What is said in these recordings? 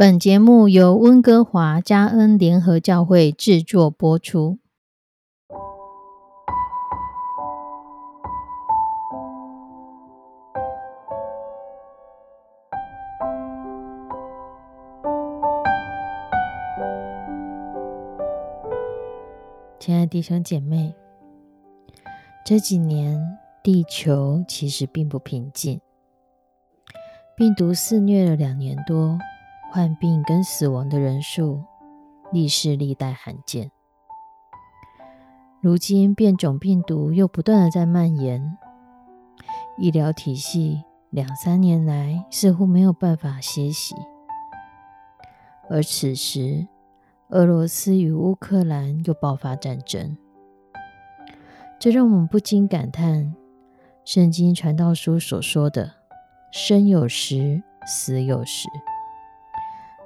本节目由温哥华加恩联合教会制作播出。亲爱的弟兄姐妹，这几年地球其实并不平静，病毒肆虐了两年多。患病跟死亡的人数历史历代罕见，如今变种病毒又不断的在蔓延，医疗体系两三年来似乎没有办法歇息，而此时俄罗斯与乌克兰又爆发战争，这让我们不禁感叹圣经传道书所说的“生有时，死有时”。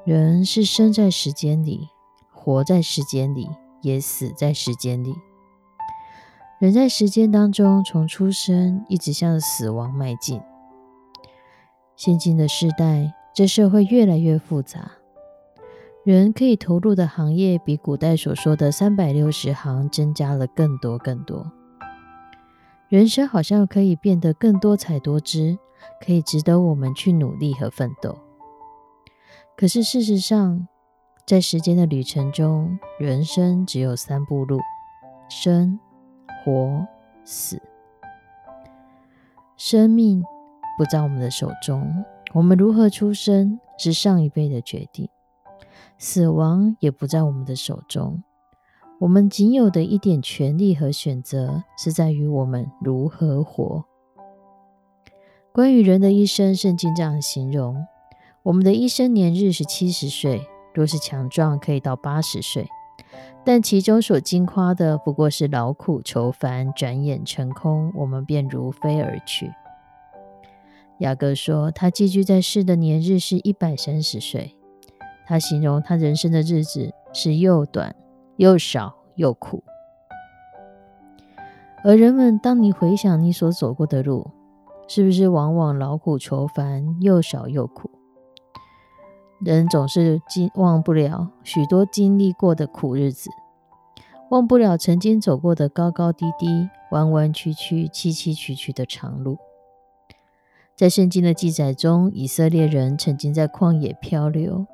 人是生在时间里，活在时间里，也死在时间里。人在时间当中，从出生一直向死亡迈进。现今的时代，这社会越来越复杂，人可以投入的行业比古代所说的三百六十行增加了更多更多。人生好像可以变得更多彩多姿，可以值得我们去努力和奋斗。可是事实上，在时间的旅程中，人生只有三步路：生、活、死。生命不在我们的手中，我们如何出生是上一辈的决定；死亡也不在我们的手中，我们仅有的一点权利和选择是在于我们如何活。关于人的一生，圣经这样形容。我们的一生年日是七十岁，若是强壮，可以到八十岁。但其中所惊夸的，不过是劳苦愁烦，转眼成空，我们便如飞而去。雅各说，他寄居在世的年日是一百三十岁。他形容他人生的日子是又短又少又苦。而人们，当你回想你所走过的路，是不是往往劳苦愁烦，又少又苦？人总是经忘不了许多经历过的苦日子，忘不了曾经走过的高高低低、弯弯曲曲、崎崎岖岖的长路。在圣经的记载中，以色列人曾经在旷野漂流。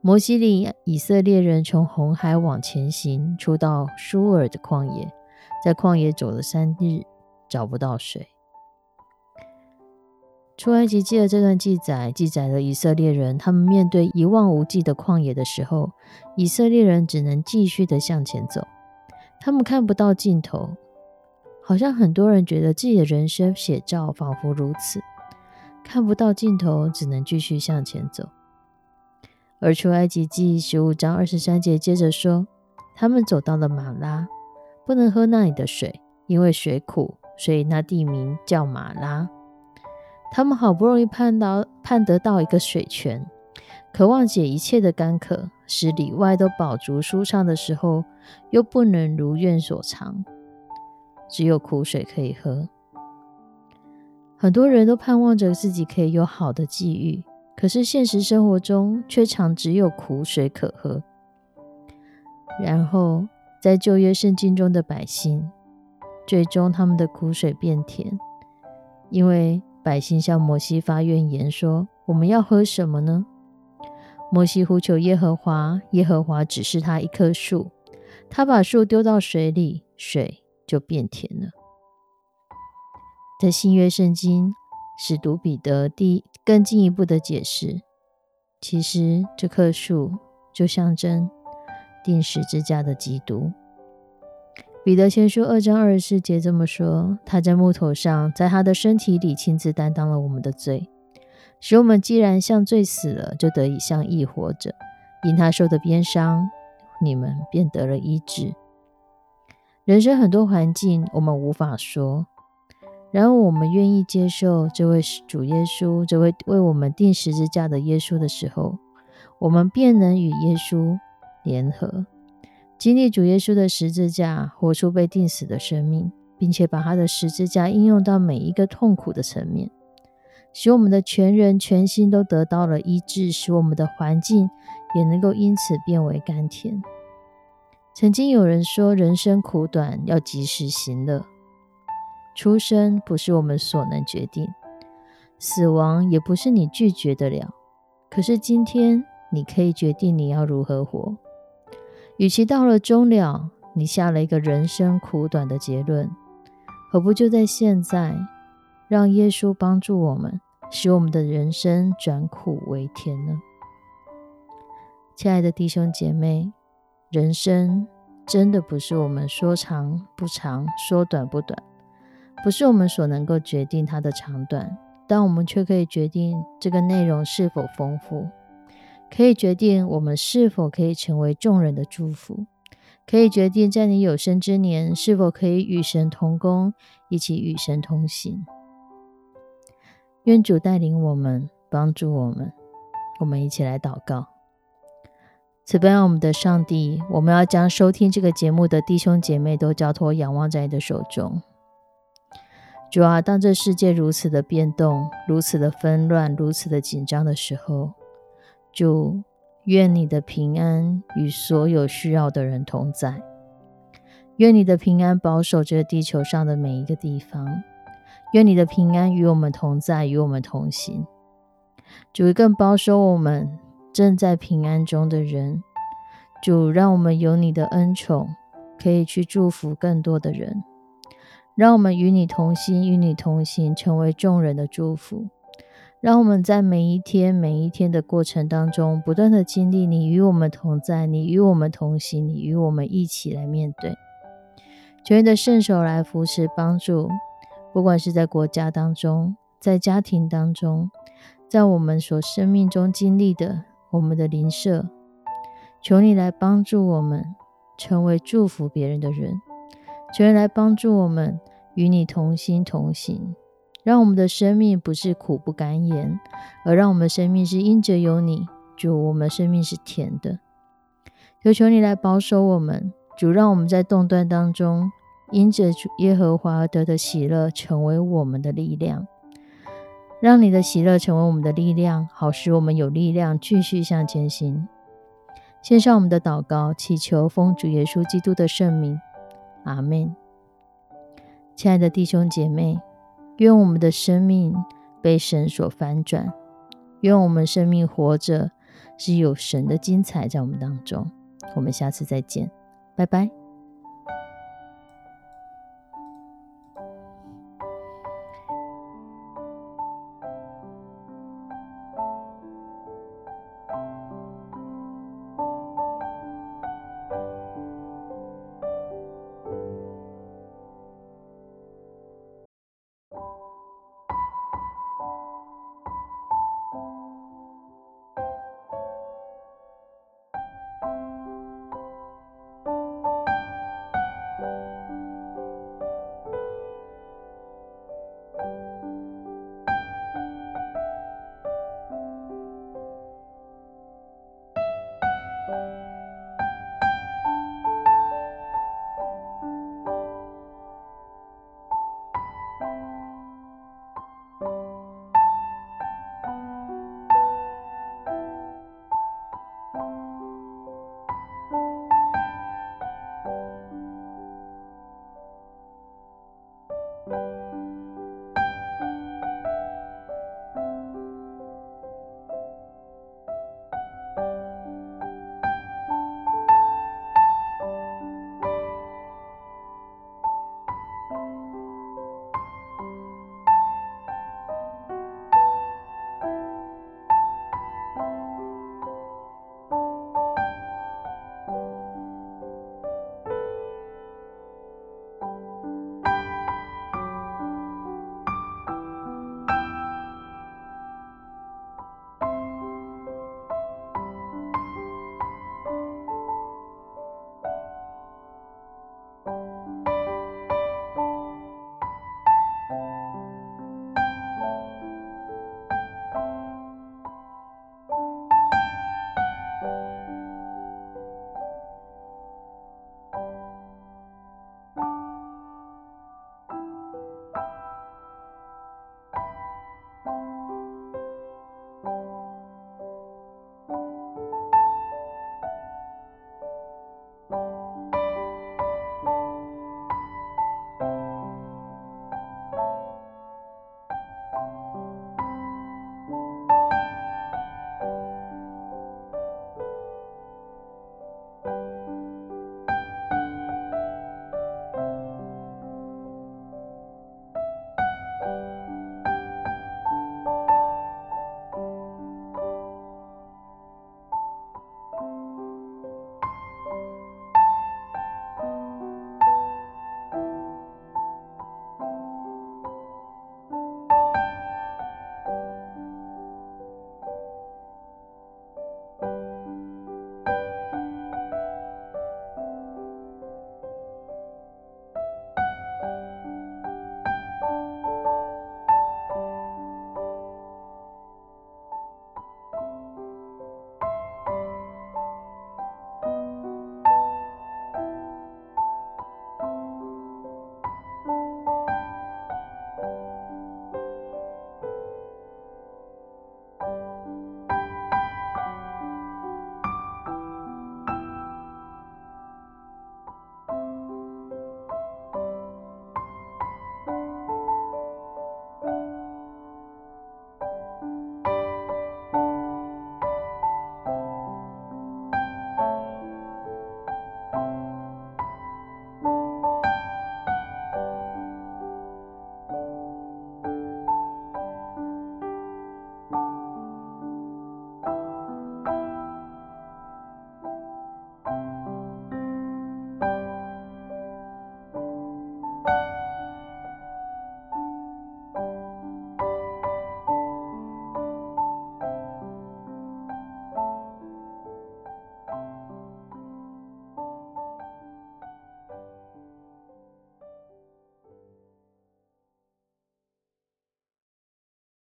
摩西领以色列人从红海往前行，出到舒尔的旷野，在旷野走了三日，找不到水。出埃及记的这段记载，记载了以色列人他们面对一望无际的旷野的时候，以色列人只能继续的向前走，他们看不到尽头，好像很多人觉得自己的人生写照仿佛如此，看不到尽头，只能继续向前走。而出埃及记十五章二十三节接着说，他们走到了马拉，不能喝那里的水，因为水苦，所以那地名叫马拉。他们好不容易盼到盼得到一个水泉，渴望解一切的干渴，使里外都饱足舒畅的时候，又不能如愿所偿，只有苦水可以喝。很多人都盼望着自己可以有好的际遇，可是现实生活中却常只有苦水可喝。然后，在旧约圣经中的百姓，最终他们的苦水变甜，因为。百姓向摩西发怨言说：“我们要喝什么呢？”摩西呼求耶和华，耶和华指示他一棵树，他把树丢到水里，水就变甜了。在新约圣经，使徒彼得第更进一步的解释，其实这棵树就象征钉十字架的基督。彼得前书二章二十四节这么说：“他在木头上，在他的身体里亲自担当了我们的罪，使我们既然像罪死了，就得以像义活着。因他受的鞭伤，你们便得了医治。”人生很多环境我们无法说，然而我们愿意接受这位主耶稣，这位为我们钉十字架的耶稣的时候，我们便能与耶稣联合。经历主耶稣的十字架，活出被钉死的生命，并且把他的十字架应用到每一个痛苦的层面。使我们的全人全心都得到了医治，使我们的环境也能够因此变为甘甜。曾经有人说：“人生苦短，要及时行乐。”出生不是我们所能决定，死亡也不是你拒绝得了。可是今天，你可以决定你要如何活。与其到了终了，你下了一个人生苦短的结论，何不就在现在？让耶稣帮助我们，使我们的人生转苦为甜呢？亲爱的弟兄姐妹，人生真的不是我们说长不长，说短不短，不是我们所能够决定它的长短，但我们却可以决定这个内容是否丰富，可以决定我们是否可以成为众人的祝福，可以决定在你有生之年是否可以与神同工，一起与神同行。愿主带领我们，帮助我们。我们一起来祷告。慈悲我们的上帝，我们要将收听这个节目的弟兄姐妹都交托、仰望在你的手中。主啊，当这世界如此的变动、如此的纷乱、如此的紧张的时候，主，愿你的平安与所有需要的人同在。愿你的平安保守这地球上的每一个地方。愿你的平安与我们同在，与我们同行。主更保守我们正在平安中的人。主让我们有你的恩宠，可以去祝福更多的人。让我们与你同心，与你同行，成为众人的祝福。让我们在每一天、每一天的过程当中，不断的经历你与我们同在，你与我们同行，你与我们一起来面对。求你的圣手来扶持、帮助。不管是在国家当中，在家庭当中，在我们所生命中经历的，我们的邻舍，求你来帮助我们，成为祝福别人的人；求你来帮助我们，与你同心同行，让我们的生命不是苦不甘言，而让我们的生命是因着有你，主，我们生命是甜的。求求你来保守我们，主，让我们在动断当中。因着耶和华而得的喜乐成为我们的力量，让你的喜乐成为我们的力量，好使我们有力量继续向前行。献上我们的祷告，祈求奉主耶稣基督的圣名，阿门。亲爱的弟兄姐妹，愿我们的生命被神所翻转，愿我们生命活着是有神的精彩在我们当中。我们下次再见，拜拜。thank you.